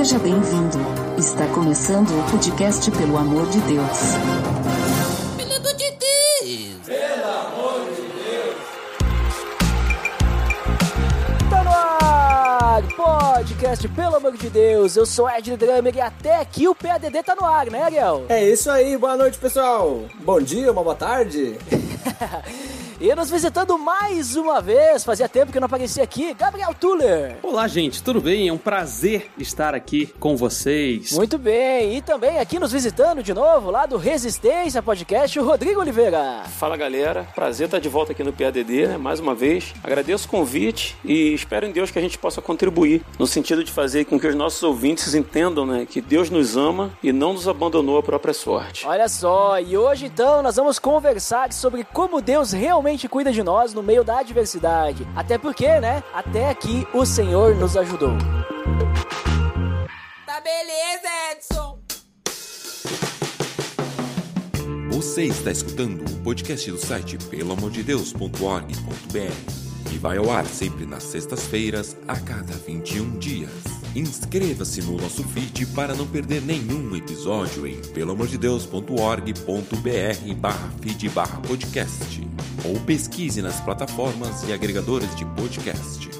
Seja bem-vindo. Está começando o podcast Pelo Amor de Deus. Pelo amor de Deus! Tá no ar! Podcast, pelo amor de Deus, eu sou Ed Drummer e até aqui o PADD tá no ar, né, Ariel? É isso aí, boa noite pessoal. Bom dia, uma boa tarde. E nos visitando mais uma vez, fazia tempo que eu não aparecia aqui, Gabriel Tuller. Olá, gente, tudo bem? É um prazer estar aqui com vocês. Muito bem, e também aqui nos visitando de novo, lá do Resistência Podcast, o Rodrigo Oliveira. Fala galera, prazer estar de volta aqui no PADD, né? Mais uma vez. Agradeço o convite e espero em Deus que a gente possa contribuir no sentido de fazer com que os nossos ouvintes entendam, né, que Deus nos ama e não nos abandonou à própria sorte. Olha só, e hoje então nós vamos conversar sobre como Deus realmente cuida de nós no meio da adversidade. Até porque, né? Até aqui o Senhor nos ajudou. Tá beleza, Edson! Você está escutando o podcast do site pelamordedeus.org.br e vai ao ar sempre nas sextas-feiras, a cada 21 dias. Inscreva-se no nosso feed para não perder nenhum episódio em pelamordedeus.org.br barra feed barra podcast ou pesquise nas plataformas e agregadores de podcast.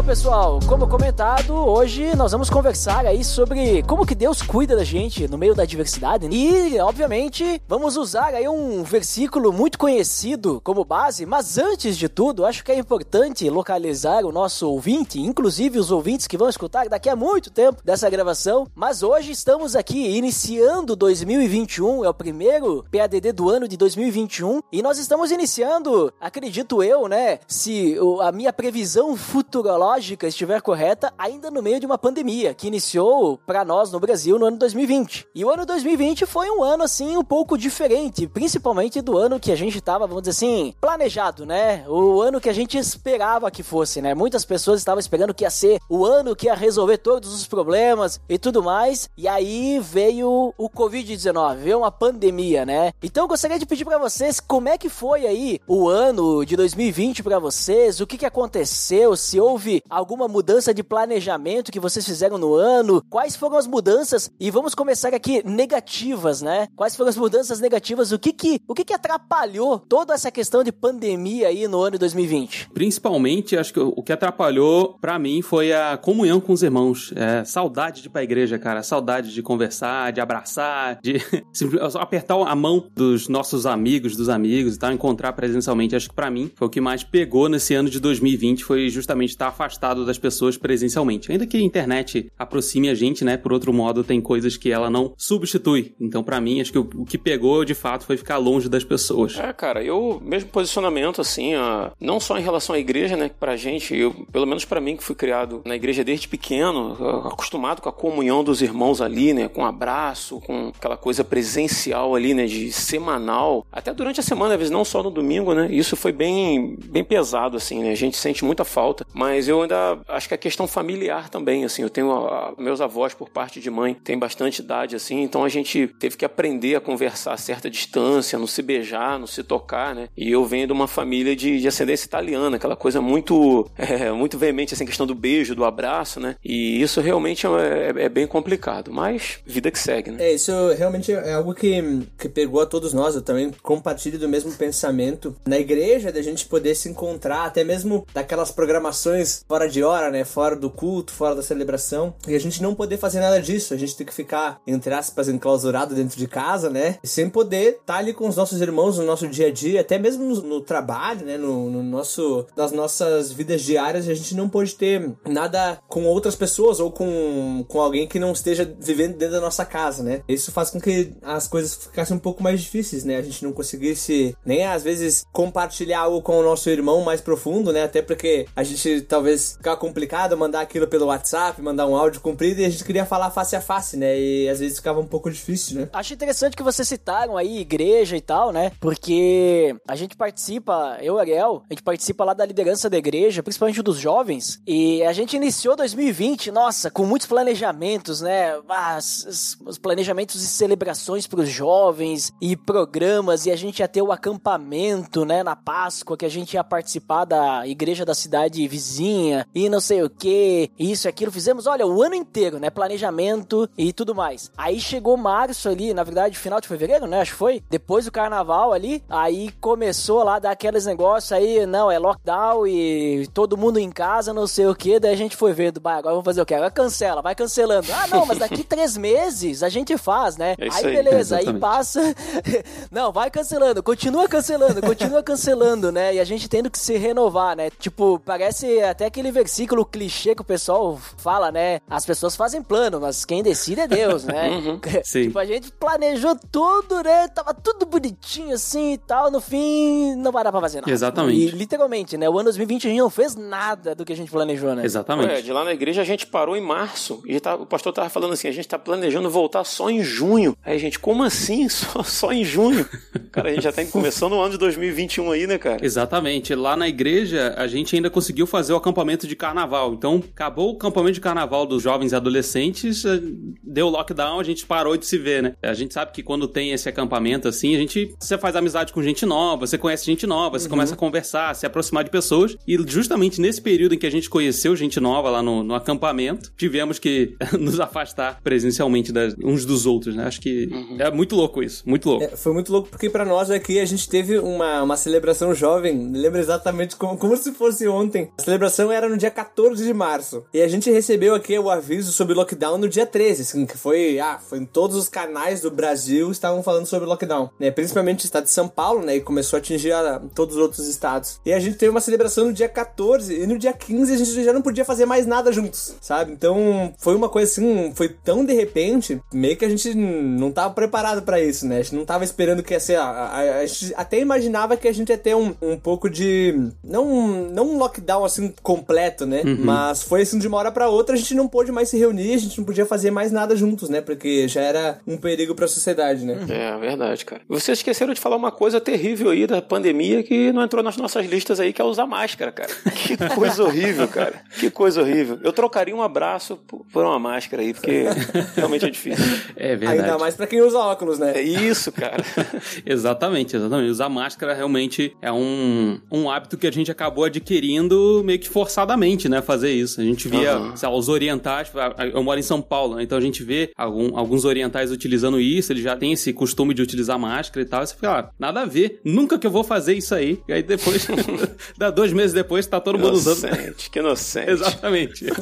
Então, pessoal, como comentado, hoje nós vamos conversar aí sobre como que Deus cuida da gente no meio da adversidade. E, obviamente, vamos usar aí um versículo muito conhecido como base, mas antes de tudo, acho que é importante localizar o nosso ouvinte, inclusive os ouvintes que vão escutar daqui a muito tempo dessa gravação. Mas hoje estamos aqui iniciando 2021, é o primeiro PADD do ano de 2021, e nós estamos iniciando, acredito eu, né, se a minha previsão futurológica estiver correta, ainda no meio de uma pandemia que iniciou pra nós no Brasil no ano 2020. E o ano 2020 foi um ano assim um pouco diferente, principalmente do ano que a gente tava, vamos dizer assim, planejado, né? O ano que a gente esperava que fosse, né? Muitas pessoas estavam esperando que ia ser o ano que ia resolver todos os problemas e tudo mais. E aí veio o Covid-19, veio uma pandemia, né? Então eu gostaria de pedir pra vocês como é que foi aí o ano de 2020 pra vocês, o que que aconteceu, se houve alguma mudança de planejamento que vocês fizeram no ano, quais foram as mudanças e vamos começar aqui negativas, né? Quais foram as mudanças negativas, o que que, o que que atrapalhou toda essa questão de pandemia aí no ano de 2020? Principalmente, acho que o que atrapalhou pra mim foi a comunhão com os irmãos. É, saudade de ir pra igreja, cara. Saudade de conversar, de abraçar, de apertar a mão dos nossos amigos, dos amigos e tal, encontrar presencialmente. Acho que pra mim foi o que mais pegou nesse ano de 2020, foi justamente estar afastado das pessoas presencialmente. Ainda que a internet aproxime a gente, né? Por outro modo, tem coisas que ela não substitui. Então, pra mim, acho que o, que pegou de fato foi ficar longe das pessoas. É, cara, eu, mesmo posicionamento, assim, ó, não só em relação à igreja, né, pra gente, eu, pelo menos pra mim que fui criado na igreja desde pequeno, acostumado com a comunhão dos irmãos ali, né, com abraço, com aquela coisa presencial ali, né, de semanal, até durante a semana, às vezes não só no domingo, né, isso foi bem, bem pesado, assim, né, a gente sente muita falta, mas eu ainda acho que a questão familiar também, assim, eu tenho a- meus avós por parte de mãe, tem bastante idade, assim, então a gente teve que aprender a conversar a certa distância, não se beijar, não se tocar, né? E eu venho de uma família de, de ascendência italiana, aquela coisa muito, é, muito veemente, assim, questão do beijo, do abraço, né? E isso realmente é, é- é bem complicado, mas vida que segue, né? É, isso realmente é algo que, que pegou a todos nós. Eu também compartilho do mesmo pensamento. Na igreja, da gente poder se encontrar, até mesmo daquelas programações fora de hora, né? Fora do culto, fora da celebração. E a gente não poder fazer nada disso. A gente tem que ficar, entre aspas, enclausurado dentro de casa, né? Sem poder estar ali com os nossos irmãos no nosso dia a dia, até mesmo no, no trabalho, né? No, no nosso, nas nossas vidas diárias, a gente não pode ter nada com outras pessoas ou com, com alguém que não esteja vivendo dentro da nossa casa, né? Isso faz com que as coisas ficassem um pouco mais difíceis, né? A gente não conseguisse nem às vezes compartilhar algo com o nosso irmão mais profundo, né? Até porque a gente talvez talvez ficava complicado mandar aquilo pelo WhatsApp, mandar um áudio comprido e a gente queria falar face a face, né? E às vezes ficava um pouco difícil, né? Acho interessante que vocês citaram aí igreja e tal, né? Porque a gente participa, eu e Ariel, a gente participa lá da liderança da igreja, principalmente dos jovens, e a gente iniciou 2020, nossa, com muitos planejamentos, né? Ah, os planejamentos e celebrações para os jovens e programas, e a gente ia ter o acampamento, né, na Páscoa, que a gente ia participar da igreja da cidade vizinha, e não sei o que, isso e aquilo. Fizemos, olha, o ano inteiro, né? Planejamento e tudo mais. Aí chegou março ali, na verdade, final de fevereiro, né? Acho que foi. Depois do carnaval ali, aí começou lá dar aqueles negócios aí, não, é lockdown e todo mundo em casa, não sei o que. Daí a gente foi vendo, bah, agora vamos fazer o quê? Agora cancela, vai cancelando. Ah, não, mas daqui três meses a gente faz, né? É aí, aí, beleza, aí exatamente. passa. não, vai cancelando, continua cancelando, continua cancelando, né? E a gente tendo que se renovar, né? Tipo, parece até aquele versículo clichê que o pessoal fala, né? As pessoas fazem plano, mas quem decide é Deus, né? Sim. tipo, a gente planejou tudo, né? Tava tudo bonitinho assim e tal. No fim, não vai dar pra fazer nada. Exatamente. E literalmente, né? O ano 2020 a gente não fez nada do que a gente planejou, né? Exatamente. Ué, de lá na igreja a gente parou em março. E tá- o pastor tava falando assim: a gente tá planejando voltar só em junho. Aí, gente, como assim? Só, só em junho? Cara, a gente já tá começando o ano de 2021 aí, né, cara? Exatamente. Lá na igreja, a gente ainda conseguiu fazer o acampamento de carnaval. Então, acabou o acampamento de carnaval dos jovens e adolescentes, eh, deu lockdown, a gente parou de se ver, né? A gente sabe que quando tem esse acampamento assim, a gente você faz amizade com gente nova, você conhece gente nova, você começa a conversar, se aproximar de pessoas. E justamente nesse período em que a gente conheceu gente nova lá no, no acampamento, tivemos que nos afastar presencialmente das- uns dos outros, né? Acho que é muito louco isso, muito louco. É, foi muito louco porque pra nós aqui a gente teve uma, uma celebração jovem, me lembro exatamente como, como se fosse ontem. A celebração era no dia 14 de março. E a gente recebeu aqui o aviso sobre lockdown no dia 13, assim, que foi, ah, foi em todos os canais do Brasil estavam falando sobre lockdown, né? Principalmente o estado de São Paulo, né? E começou a atingir a- todos os outros estados. E a gente teve uma celebração no dia 14 e no dia 15 a gente já não podia fazer mais nada juntos, sabe? Então foi uma coisa assim, foi tão de repente, meio que a gente não tava preparado pra isso, né? A gente não tava esperando que ia ser. A, a- a gente até imaginava que a gente ia ter um, um pouco de. Não, não um lockdown assim completo, né? Mas foi assim de uma hora pra outra, a gente não pôde mais se reunir, a gente não podia fazer mais nada juntos, né? Porque já era um perigo pra sociedade, né? É, verdade, cara. Vocês esqueceram de falar uma coisa terrível aí da pandemia que não entrou nas nossas listas aí, que é usar máscara, cara. Que coisa horrível, cara. Que coisa horrível. Eu trocaria um abraço por por uma máscara aí, porque realmente é difícil. É verdade. Ainda mais pra quem usa óculos, né? É isso, cara. exatamente, exatamente. Usar máscara realmente é um, um hábito que a gente acabou adquirindo meio que forçadamente, né? Fazer isso. A gente via, Aham. sei lá, os orientais. Eu moro em São Paulo, né? Então a gente vê algum- alguns orientais utilizando isso, eles já têm esse costume de utilizar máscara e tal. E você fica, ah, nada a ver. Nunca que eu vou fazer isso aí. E aí depois, dá dois meses depois, tá todo mundo usando. Inocente, que inocente. Exatamente.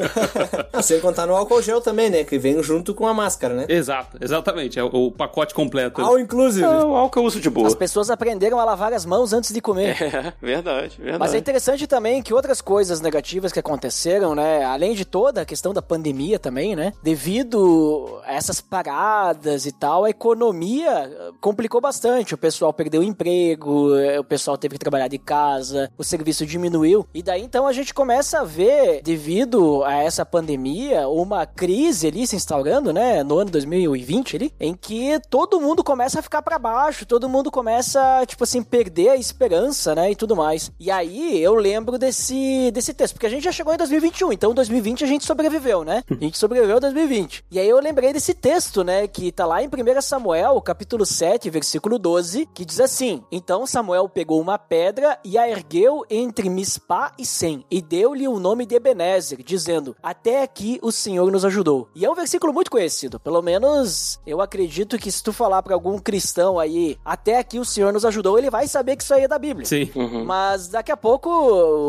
Ah, Sem contar no álcool gel também, né? Que vem junto com a máscara, né? Exato, exatamente. É o, o pacote completo. All inclusive. É o álcool eu uso de boa. As pessoas aprenderam a lavar as mãos antes de comer. É, verdade, verdade. Mas é interessante também que outras coisas negativas que aconteceram, né? Além de toda a questão da pandemia também, né? Devido a essas paradas e tal, a economia eh, complicou bastante. O pessoal perdeu o emprego, eh, o pessoal teve que trabalhar de casa, o serviço diminuiu. E daí então a gente começa a ver, devido a essa pandemia, uma crise ali se instaurando, né? No ano 2020 ali, em que todo mundo começa a ficar pra baixo, todo mundo começa, tipo assim, perder a esperança, né? E tudo mais. E aí eu lembro desse, desse texto, porque a gente já chegou em 2021, então 2020 a gente sobreviveu, né? A gente sobreviveu a 2020. E aí eu lembrei desse texto, né? Que tá lá em 1 Samuel, capítulo 7, versículo 12, que diz assim: Então Samuel pegou uma pedra e a ergueu entre Mispá e Sem, e deu-lhe o nome de Ebenezer, dizendo: Até aqui o Senhor nos ajudou. E é um versículo muito conhecido, pelo menos eu acredito que se tu falar pra algum cristão aí, até aqui o Senhor nos ajudou, ele vai saber que isso aí é da Bíblia. Sim. Mas daqui a pouco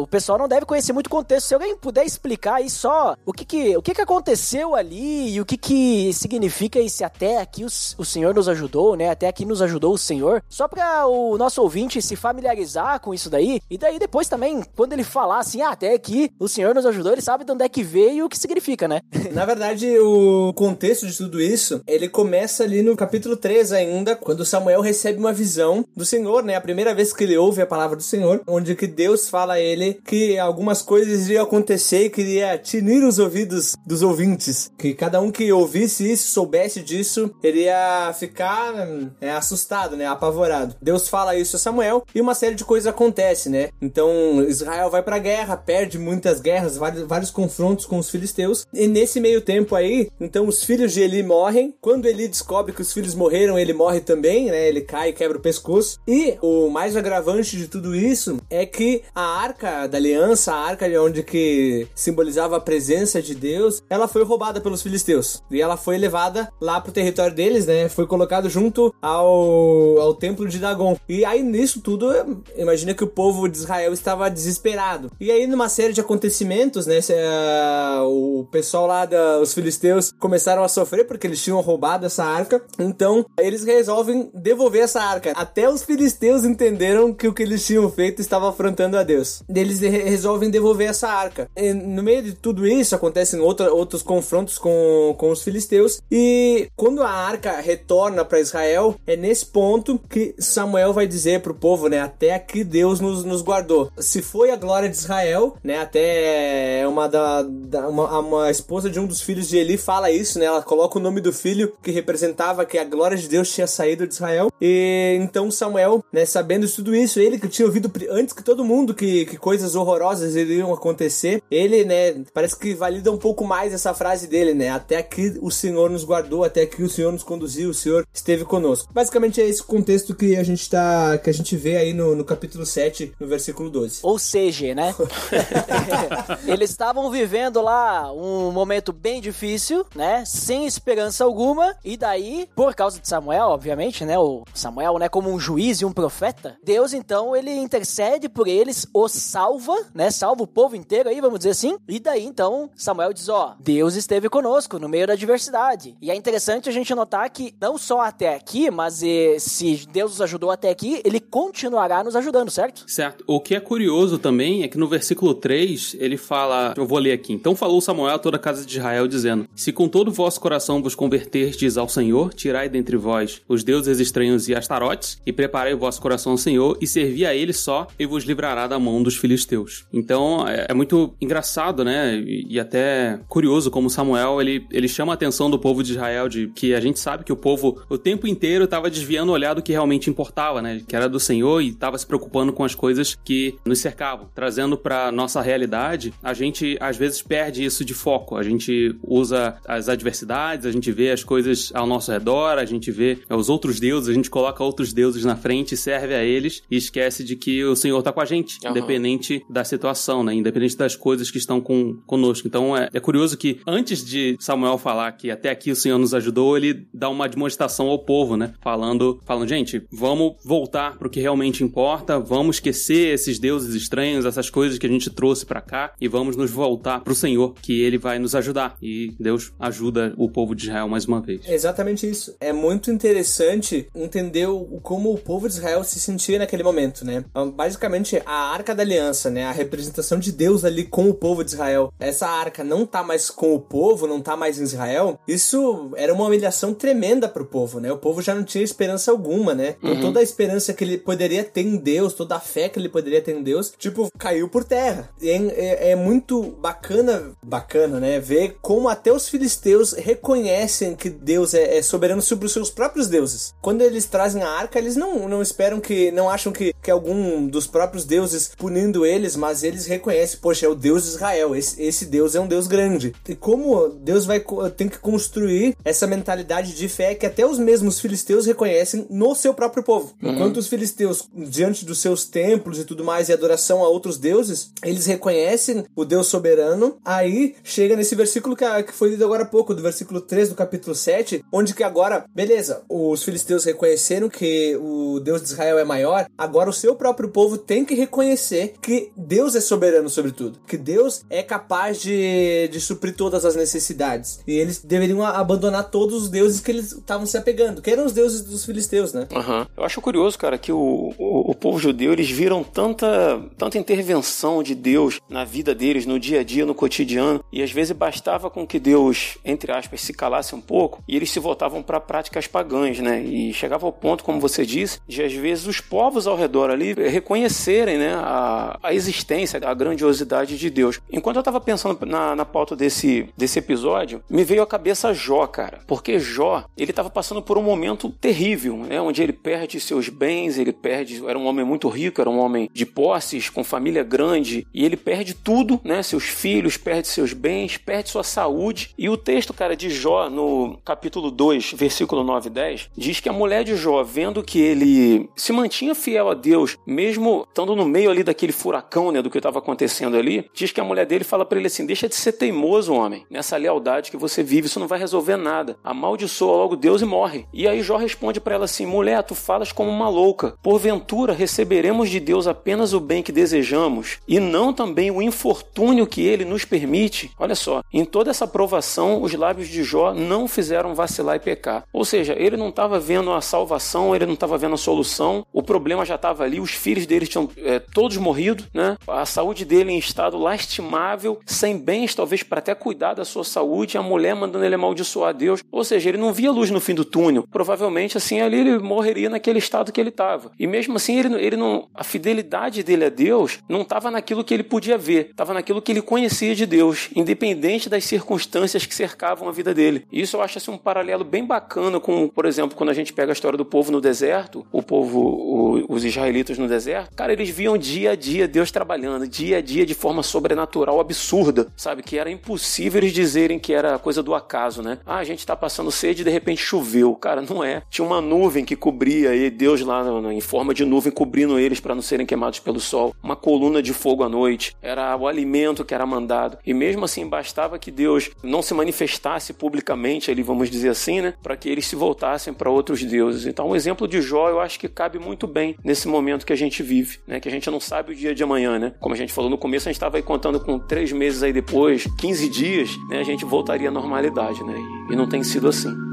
o pessoal não deve conhecer muito o contexto. Se alguém puder explicar aí só o que que, o que, que aconteceu ali e o que que significa esse até aqui o, o Senhor nos ajudou, né? Até aqui nos ajudou o Senhor. Só pra o nosso ouvinte se familiarizar com isso daí. E daí depois também, quando ele falar assim, ah, até aqui o Senhor nos ajudou, ele sabe de onde é que veio e o que significa, né? Na verdade, o contexto de tudo isso, ele começa ali no capítulo 3 ainda, quando Samuel recebe uma visão do Senhor, né? A primeira vez que ele ouve a palavra do Senhor, onde que Deus fala a ele que algumas coisas iriam acontecer e queria tinir os ouvidos dos ouvintes. Que cada um que ouvisse isso, soubesse disso, iria ficar é, assustado, né? Apavorado. Deus fala isso a Samuel e uma série de coisas acontece, né? Então Israel vai pra guerra, perde muitas guerras, vários, vários confrontos com os filisteus. E nesse meio tempo aí, então os filhos de Eli morrem. Quando Eli descobre que os filhos morreram, ele morre também, né? Ele cai e quebra o pescoço. E o mais agravante de tudo isso é que a arca da aliança, a arca de onde que simbolizava a presença de Deus, ela foi roubada pelos filisteus. E ela foi levada lá pro território deles, né? Foi colocado junto ao, ao templo de Dagon. E aí nisso tudo, imagina que o povo de Israel estava desesperado. E aí numa série de acontecimentos, né? Uh, o pessoal lá, da, os filisteus, começaram a sofrer porque eles tinham roubado essa arca. Então eles resolvem devolver essa arca. Até os filisteus entenderam que o que eles tinham feito estava afrontando a Deus. Eles resolvem devolver essa arca. E no meio de tudo isso acontecem outra, outros confrontos com, com os filisteus. E quando a arca retorna para Israel, é nesse ponto que Samuel vai dizer pro povo, né? Até aqui Deus nos, nos guardou. Se foi a glória de Israel, né? Até uma da, da uma, uma esposa de um dos filhos de Eli fala isso, né? Ela coloca o nome do filho que representava que a glória de Deus tinha saído de Israel. E então Samuel, né? Sabendo de tudo isso, ele que tinha ouvido antes que todo mundo que, que coisas horrorosas iriam acontecer, ele, né? Parece que valida um pouco mais essa frase dele, né? Até aqui o Senhor nos guardou, até aqui o Senhor nos conduziu, o Senhor esteve conosco. Basicamente é esse contexto que a gente tá, que a gente vê aí no, no capítulo 7, no versículo 12. Ou seja, né? Eles estavam vivendo lá um momento bem difícil, né? Sem esperança alguma. E daí, por causa de Samuel, obviamente, né? O Samuel, né? Como um juiz e um profeta. Deus, então, ele intercede por eles, os salva, né? Salva o povo inteiro aí, vamos dizer assim. E daí, então, Samuel diz: Ó, Deus esteve conosco no meio da adversidade. E é interessante a gente notar que não só até aqui, mas eh, se Deus nos ajudou até aqui, ele continuará nos ajudando, certo? Certo. O que é curioso também é que no versículo 3 ele fala, eu vou ler aqui. Então falou Samuel a toda a casa de Israel, dizendo: Se com todo o vosso coração vos converterdes ao Senhor, tirai dentre vós os deuses estranhos e astarotes, e preparei o vosso coração ao Senhor, e servi a ele só, e vos livrará da mão dos filisteus. Então é, é muito engraçado, né? E, e, até curioso como Samuel ele, ele chama a atenção do povo de Israel, de que a gente sabe que o povo o tempo inteiro estava desviando o olhar do que realmente importava, né? Que era do Senhor e estava se preocupando com as coisas que nos cercavam. Trazendo para nossa realidade, a gente às vezes perde isso de foco. A gente usa as adversidades, a gente vê as coisas ao nosso redor, a gente vê os outros deuses, a gente coloca outros deuses na frente, serve a eles e esquece de que o Senhor está com a gente, uhum. independente da situação, né? Independente das coisas que estão com, conosco. Então é, é curioso que antes de Samuel falar que até aqui o Senhor nos ajudou, ele dá uma demonstração ao povo, né? Falando, falando, gente, vamos voltar pro que realmente importa, vamos esquecer esses deuses estranhos, essas coisas que a gente trouxe para cá e vamos nos voltar pro Senhor, que ele vai nos ajudar. E Deus ajuda o povo de Israel mais uma vez. É exatamente isso. É muito interessante entender o, como o povo de Israel se sentia naquele momento, né? Basicamente, a Arca da Aliança, né? A representação de Deus ali com o povo de Israel. Essa arca não tá mais com o povo, não tá mais em Israel. Isso era uma humilhação tremenda pro povo, né? O povo já não tinha esperança alguma, né? Com uhum. toda a esperança que ele poderia ter em Deus, toda a fé que ele poderia ter em Deus, tipo, caiu por terra. É, é, é muito bacana, bacana, né? Ver como até os filisteus reconhecem que Deus é, é, soberano sobre os seus próprios deuses. Quando eles trazem a arca, eles não, não esperam que, não acham que, que algum dos próprios deuses punindo eles, mas eles reconhecem, poxa, é o Deus de Israel, esse, esse Deus é um Deus grande. E como Deus vai tem que construir essa mentalidade de fé que até os mesmos filisteus reconhecem no seu próprio povo. Uhum. Enquanto os filisteus, diante dos seus templos e tudo mais, e adoração a outros deuses, eles reconhecem o Deus soberano. Aí chega nesse versículo que, que foi lido agora há pouco, do versículo 3 do capítulo 7, onde que agora, beleza, os filisteus reconheceram que o Deus de Israel é maior, agora o seu próprio povo tem que reconhecer que Deus é soberano sobre tudo, que Deus é capaz de, de suprir todas as necessidades. E eles deveriam abandonar todos os deuses que eles estavam se apegando, que eram os deuses dos filisteus, né? Uhum. Eu acho curioso, cara, que o, o, o povo judeu, eles viram tanta, tanta intervenção de Deus na vida deles, no dia a dia, no cotidiano, e às vezes bastava com que Deus, entre aspas, se calasse um pouco, e eles se voltavam para práticas pagãs, né? E chegava ao ponto, como você disse, de às vezes os povos ao redor ali reconhecerem, né, a, a existência, a grandiosidade de Deus. Enquanto eu tava pensando na, na pauta desse, desse episódio, me veio à cabeça Jó, cara. Porque Jó, ele tava passando por um momento terrível, né? Onde ele perde seus bens, ele perde. Era um homem muito rico, era um homem de posses, com família grande, e ele perde tudo, né? Seus filhos, perde seus bens, perde sua saúde. E o texto, cara, de Jó, no capítulo 2, versículo 9 e 10, diz que a mulher de Jó, vendo que ele se mantinha fiel a Deus, mesmo estando no meio ali daquele furacão, né, do que estava acontecendo ali, diz que a mulher dele fala para ele assim: deixa de ser teimoso, homem, nessa lealdade que você vive, isso não vai resolver nada. Amaldiçoa logo Deus e morre. E aí Jó responde para ela assim: mulher, tu falas como uma louca. Porventura receberemos de Deus apenas o bem que desejamos e não também o infortúnio que ele nos permite? Olha só, em toda essa provação, os lábios de Jó não fizeram vacilar e pecar. Ou seja, ele não estava vendo a salvação, ele não estava vendo a solução, o problema já estava ali, os filhos dele tinham é, todos morrido, né? A saúde dele em estado lastimável, sem bens talvez para até cuidar da sua saúde, a mulher mandando ele amaldiçoar a Deus. Ou seja, ele não via luz no fim do túnel. Provavelmente assim ali ele morreria naquele estado que ele estava. E mesmo assim ele, ele não, a fidelidade dele a Deus não estava naquilo que ele podia ver, estava naquilo que ele conhecia de Deus, independente das circunstâncias que cercavam a vida dele. E isso eu acho assim, um paralelo bem bacana com, por exemplo, quando a gente pega a história do povo no deserto, o povo, o, os israelitas no deserto, cara, eles viam dia a dia Deus trabalhando, dia a dia de forma sobrenatural, absurda, sabe? Que era impossível eles dizerem que era coisa do acaso, né? Ah, a gente tá passando sede e de repente choveu. Cara, não é. Tinha uma nuvem que cobria e Deus lá em forma de nuvem cobrindo eles para não serem queimados pelo sol. Uma coluna de fogo à noite. Era o alimento que era mandado. E mesmo assim, bastava que Deus não se manifestasse publicamente ali, vamos dizer assim, né? Para que eles se voltassem para outros deuses. Então, o exemplo de Jó eu acho que cabe muito bem nesse momento que a gente vive, né? Que a gente não sabe o dia de amanhã, né? Como a gente falou no começo, a gente estava contando com três meses aí depois, 15 dias, né? A gente voltaria à normalidade, né? E não tem sido assim.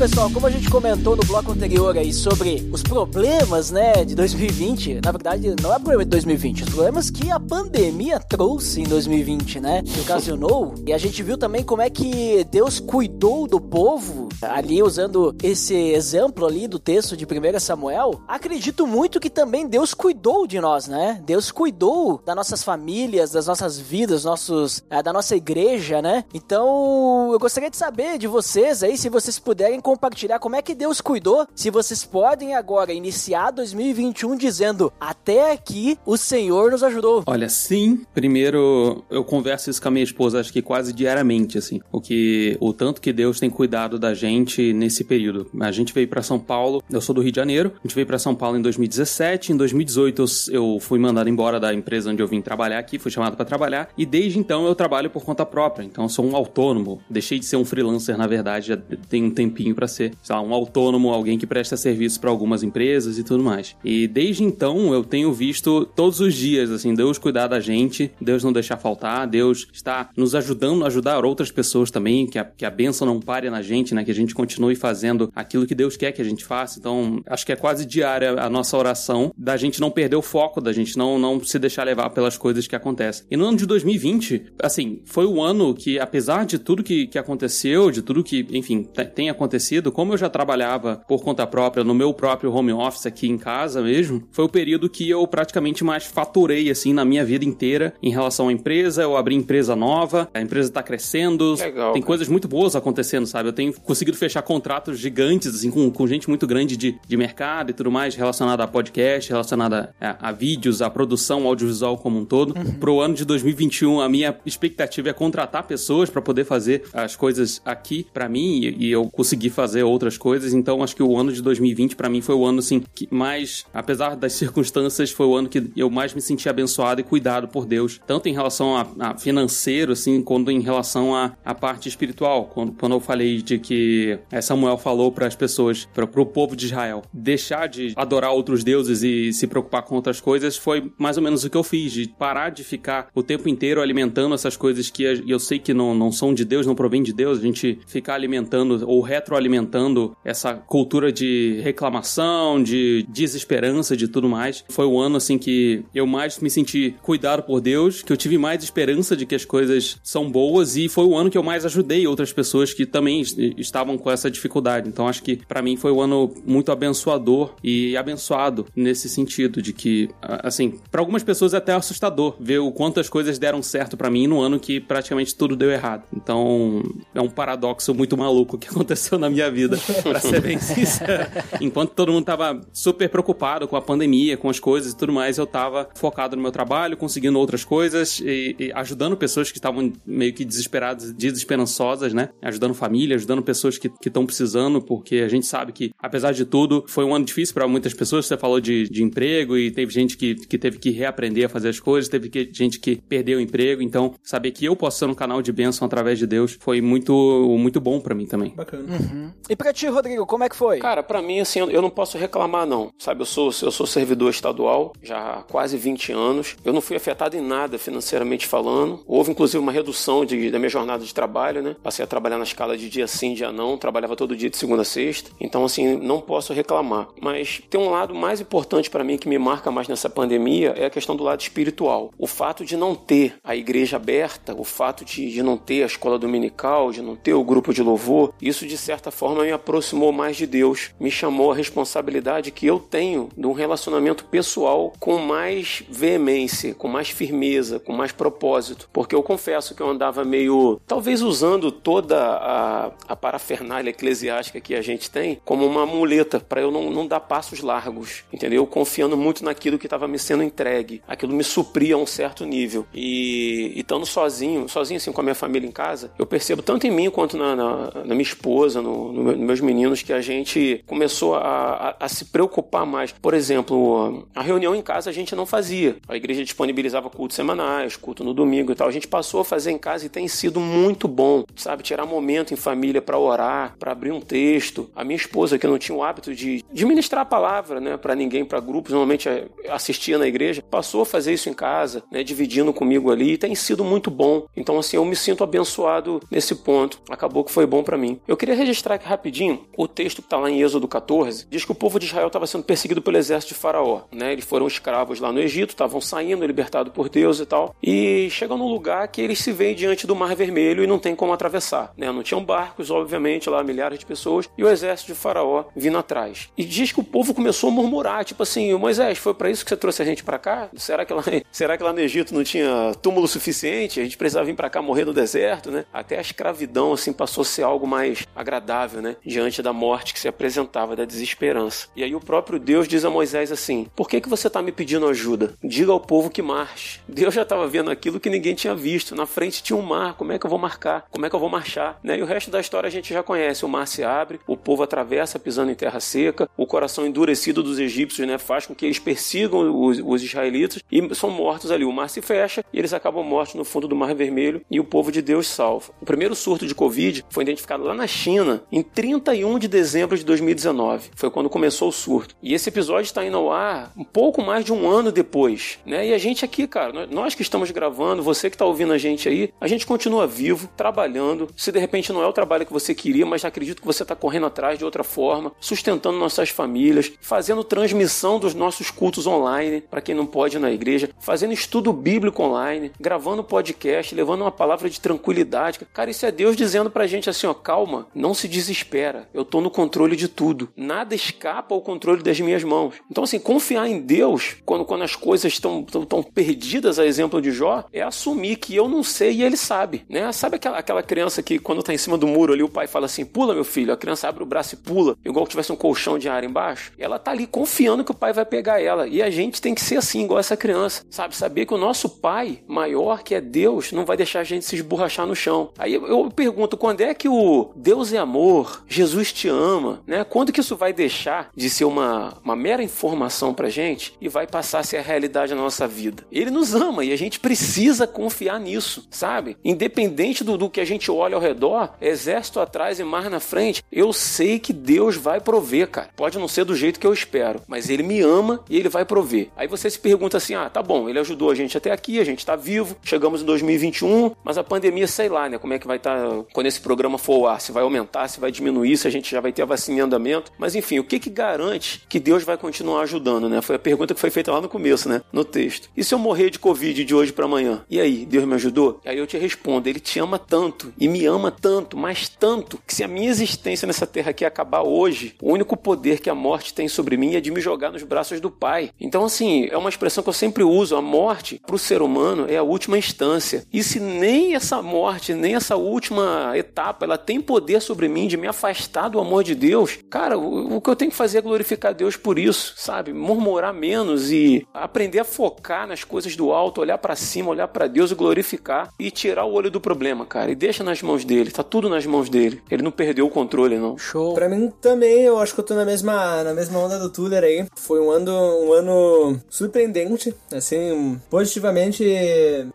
Pessoal, como a gente comentou no bloco anterior aí sobre os problemas, né, de 2020, na verdade, não é problema de 2020, os problemas que a pandemia trouxe em 2020, né, que ocasionou, e a gente viu também como é que Deus cuidou do povo, ali usando esse exemplo ali do texto de 1 Samuel, acredito muito que também Deus cuidou de nós, né, Deus cuidou das nossas famílias, das nossas vidas, nossos, da nossa igreja, né, então eu gostaria de saber de vocês aí, se vocês puderem compartilhar como é que Deus cuidou, se vocês podem agora iniciar 2021 dizendo: Até aqui o Senhor nos ajudou. Olha, sim. Primeiro, eu converso isso com a minha esposa, acho que quase diariamente, assim. O que, o tanto que Deus tem cuidado da gente nesse período. A gente veio para São Paulo, eu sou do Rio de Janeiro, a gente veio para São Paulo em 2017. Em 2018 eu, fui mandado embora da empresa onde eu vim trabalhar aqui, fui chamado para trabalhar. E desde então eu trabalho por conta própria. Então sou um autônomo. Deixei de ser um freelancer, na verdade, já tem um tempinho para ser, sei lá, um autônomo, alguém que presta serviço para algumas empresas e tudo mais. E desde então eu tenho visto todos os dias, assim, Deus cuidar da gente, Deus não deixar faltar, Deus está nos ajudando a ajudar outras pessoas também, que a, que a bênção não pare na gente, né? Que a gente continue fazendo aquilo que Deus quer que a gente faça. Então, acho que é quase diária a nossa oração da gente não perder o foco, da gente não, não se deixar levar pelas coisas que acontecem. E no ano de 2020, assim, foi o ano que, apesar de tudo que, que aconteceu, de tudo que, enfim, tem acontecido, acontecido, como eu já trabalhava por conta própria no meu próprio home office aqui em casa mesmo, foi o período que eu praticamente mais faturei assim na minha vida inteira em relação à empresa. Eu abri empresa nova, a empresa tá crescendo, Legal, tem cara. coisas muito boas acontecendo, sabe? Eu tenho conseguido fechar contratos gigantes assim com, com gente muito grande de, de mercado e tudo mais relacionado a podcast, relacionada a, a vídeos, a produção audiovisual como um todo. Pro ano de 2021, a minha expectativa é contratar pessoas para poder fazer as coisas aqui para mim e, e eu conseguir fazer outras coisas. Então, acho que o ano de 2020 para mim foi o ano assim que mais, apesar das circunstâncias, foi o ano que eu mais me senti abençoado e cuidado por Deus, tanto em relação a, a financeiro assim, quanto em relação a, a parte espiritual. Quando, quando eu falei de que eh, Samuel falou para as pessoas, para o povo de Israel, deixar de adorar outros deuses e se preocupar com outras coisas, foi mais ou menos o que eu fiz, de parar de ficar o tempo inteiro alimentando essas coisas que eu sei que não, não são de Deus, não provém de Deus, a gente ficar alimentando ou retroalimentando alimentando essa cultura de reclamação, de desesperança, de tudo mais. Foi o ano assim que eu mais me senti cuidado por Deus, que eu tive mais esperança de que as coisas são boas e foi o ano que eu mais ajudei outras pessoas que também estavam com essa dificuldade. Então acho que para mim foi um ano muito abençoador e abençoado nesse sentido de que assim, para algumas pessoas é até assustador ver o quanto as coisas deram certo para mim no ano que praticamente tudo deu errado. Então, é um paradoxo muito maluco que aconteceu na minha vida, para ser bem sincero. Enquanto todo mundo tava super preocupado com a pandemia, com as coisas e tudo mais, eu tava focado no meu trabalho, conseguindo outras coisas e, e ajudando pessoas que estavam meio que desesperadas, desesperançosas, né? Ajudando família, ajudando pessoas que estão precisando, porque a gente sabe que, apesar de tudo, foi um ano difícil para muitas pessoas. Você falou de, de emprego e teve gente que, que teve que reaprender a fazer as coisas, teve que, gente que perdeu o emprego. Então, saber que eu posso ser um canal de bênção através de Deus foi muito, muito bom para mim também. Bacana. Uhum. E pra ti, Rodrigo, como é que foi? Cara, para mim, assim, eu não posso reclamar, não. Sabe, eu sou, eu sou servidor estadual já há quase 20 anos. Eu não fui afetado em nada financeiramente falando. Houve, inclusive, uma redução de, da minha jornada de trabalho, né? Passei a trabalhar na escala de dia sim, dia não. Trabalhava todo dia de segunda a sexta. Então, assim, não posso reclamar. Mas tem um lado mais importante para mim que me marca mais nessa pandemia é a questão do lado espiritual. O fato de não ter a igreja aberta, o fato de, de não ter a escola dominical, de não ter o grupo de louvor, isso de certa forma me aproximou mais de Deus, me chamou a responsabilidade que eu tenho de um relacionamento pessoal com mais veemência, com mais firmeza, com mais propósito. Porque eu confesso que eu andava meio, talvez usando toda a, a parafernália eclesiástica que a gente tem como uma muleta para eu não, não dar passos largos, entendeu? Confiando muito naquilo que estava me sendo entregue. Aquilo me supria a um certo nível. E estando sozinho, sozinho assim com a minha família em casa, eu percebo tanto em mim quanto na, na, na minha esposa, no, no, nos meus meninos, que a gente começou a, a, a, se preocupar mais. Por exemplo, a reunião em casa a gente não fazia. A igreja disponibilizava cultos semanais, culto no domingo e tal. A gente passou a fazer em casa e tem sido muito bom, sabe? Tirar momento em família para orar, para abrir um texto. A minha esposa, que não tinha o hábito de, de ministrar a palavra, né, para ninguém, para grupos, normalmente é, assistia na igreja, passou a fazer isso em casa, né, dividindo comigo ali, e tem sido muito bom. Então, assim, eu me sinto abençoado nesse ponto. Acabou que foi bom para mim. Eu queria registrar aqui rapidinho o texto que está lá em Êxodo 14. Diz que o povo de Israel estava sendo perseguido pelo exército de Faraó. Né? Eles foram escravos lá no Egito, estavam saindo, libertados por Deus e tal. E chegam num lugar que eles se veem diante do Mar Vermelho e não tem como atravessar. Né? Não tinham barcos, obviamente, lá milhares de pessoas, e o exército de Faraó vindo atrás. E diz que o povo começou a murmurar, tipo assim, Moisés, foi para isso que você trouxe a gente para cá? Será que, lá, será que lá no Egito não tinha túmulo suficiente? A gente precisava vir para cá morrer no deserto, né? Até a escravidão, assim, passou a ser algo mais agradável, né? Diante da morte que se apresentava, da desesperança. E aí o próprio Deus diz a Moisés assim: Por que, que você está me pedindo ajuda? Diga ao povo que marche. Deus já estava vendo aquilo que ninguém tinha visto. Na frente tinha um mar. Como é que eu vou marcar? Como é que eu vou marchar? Né? E o resto da história a gente já conhece. O mar se abre, o povo atravessa pisando em terra seca, o coração endurecido dos egípcios né, faz com que eles persigam os, os israelitas e são mortos ali. O mar se fecha e eles acabam mortos no fundo do Mar Vermelho e o povo de Deus salva. O primeiro surto de Covid foi identificado lá na China em 31 de dezembro de 2019. Foi quando começou o surto. E esse episódio está indo ao ar um pouco mais de um ano depois. Né? E a gente aqui, cara, nós que estamos gravando, você que está ouvindo a gente aí, a gente continua vivo, trabalhando. Se de repente não é o trabalho que você queria, mas acredito que você está correndo atrás de outra forma, sustentando nossas famílias, fazendo transmissão dos nossos cultos online, para quem não pode ir na igreja, fazendo estudo bíblico online, gravando podcast, levando uma palavra de tranquilidade. Cara, isso é Deus dizendo pra gente assim, ó, calma, não se desespera. Eu tô no controle de tudo. Nada escapa ao controle das minhas mãos. Então, assim, confiar em Deus, quando, quando as coisas estão tão perdidas, a exemplo de Jó, é assumir que eu não sei e ele sabe, né? Sabe aquela, aquela criança que quando tá em cima do muro ali, o pai fala assim, pula meu filho, a criança abre o braço e pula, igual que tivesse um colchão de ar embaixo? Ela tá ali confiando que o pai vai pegar ela. E a gente tem que ser assim, igual essa criança, sabe? Saber que o nosso pai maior, que é Deus, não vai deixar a gente se esborrachar no chão. Aí eu pergunto, quando é que o Deus é amor, Jesus te ama, né? Quando que isso vai deixar de ser uma, uma mera informação pra gente e vai passar a ser a realidade na nossa vida? Ele nos ama e a gente precisa confiar nisso, sabe? Independente do, do que a gente olha ao redor, exército atrás e mar na frente, eu sei que Deus vai prover, cara. Pode não ser do jeito que eu espero, mas ele me ama e ele vai prover. Aí você se pergunta assim: ah, tá bom, ele ajudou a gente até aqui, a gente tá vivo, chegamos em 2021, mas a pandemia, sei lá, né? Como é que vai estar tá, quando esse programa for ao ar? Se vai aumentar, se vai diminuir, se a gente já vai ter a vacina em andamento. Mas enfim, o que que garante que Deus vai continuar ajudando, né? Foi a pergunta que foi feita lá no começo, né? No texto. E se eu morrer de Covid de hoje para amanhã? E aí, Deus me ajudou? Aí eu te respondo, ele te ama tanto e me ama tanto, mas tanto, que se a minha existência nessa terra aqui acabar hoje, o único poder que a morte tem sobre mim é de me jogar nos braços do Pai. Então, assim, é uma expressão que eu sempre uso. A morte, para o ser humano, é a última instância. E se nem essa morte, nem essa última etapa, ela tem poder sobre mim de me afastar do amor de Deus, cara, o, o que eu tenho que fazer é glorificar Deus por isso, sabe? Murmurar menos e aprender a focar nas coisas do alto, olhar para cima, olhar para Deus e glorificar e tirar o olho do problema, cara. E deixa nas mãos dele, tá tudo nas mãos dele. Ele não perdeu o controle, não. Show. Pra mim também, eu acho que eu tô na mesma, na mesma onda do Tuller aí. Foi um ano, um ano surpreendente, assim, positivamente,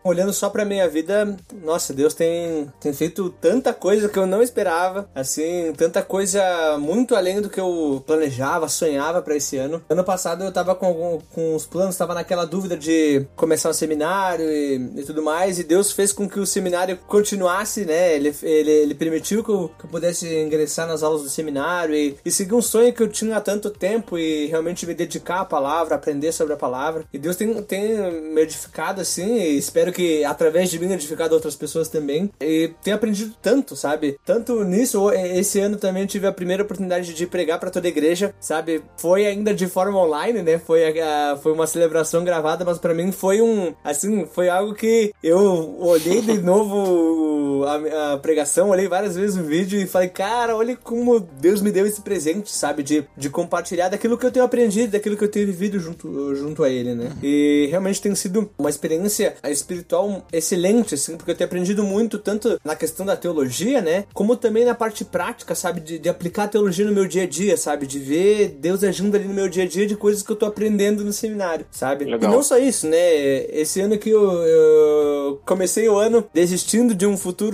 olhando só pra minha vida, nossa, Deus tem, tem feito tanta coisa que eu não esperava, assim, tanta coisa muito além do que eu planejava, sonhava pra esse ano. Ano passado eu tava com, com os planos, tava naquela dúvida de começar um seminário e, e tudo mais, e Deus fez com que o seminário continuasse, né? Ele, ele, ele permitiu que eu, que eu pudesse ingressar nas aulas do seminário e, e seguir um sonho que eu tinha há tanto tempo e realmente me dedicar à palavra, aprender sobre a palavra. E Deus tem, tem me edificado assim, e espero que através de mim edificado outras pessoas também. E tenho aprendido tanto, sabe? Tanto nisso, esse ano também eu tive a primeira oportunidade de pregar para toda a igreja, sabe? Foi ainda de forma online, né? Foi, a, foi uma celebração gravada, mas para mim foi um, assim, foi algo que eu olhei de novo a, a pregação, olhei várias vezes o vídeo e falei, cara, olha como Deus me deu esse presente, sabe? De, de compartilhar daquilo que eu tenho aprendido, daquilo que eu tenho vivido junto, junto a Ele, né? E realmente tem sido uma experiência espiritual excelente, assim, porque eu tenho aprendido muito, tanto na questão da teologia, né? Como também na parte prática, sabe? De, de aplicar a teologia no meu dia a dia, sabe? De ver Deus agindo ali no meu dia a dia de coisas que eu tô aprendendo no seminário, sabe? Legal. E não só isso, né? Esse ano que eu, eu comecei o ano desistindo de um futuro,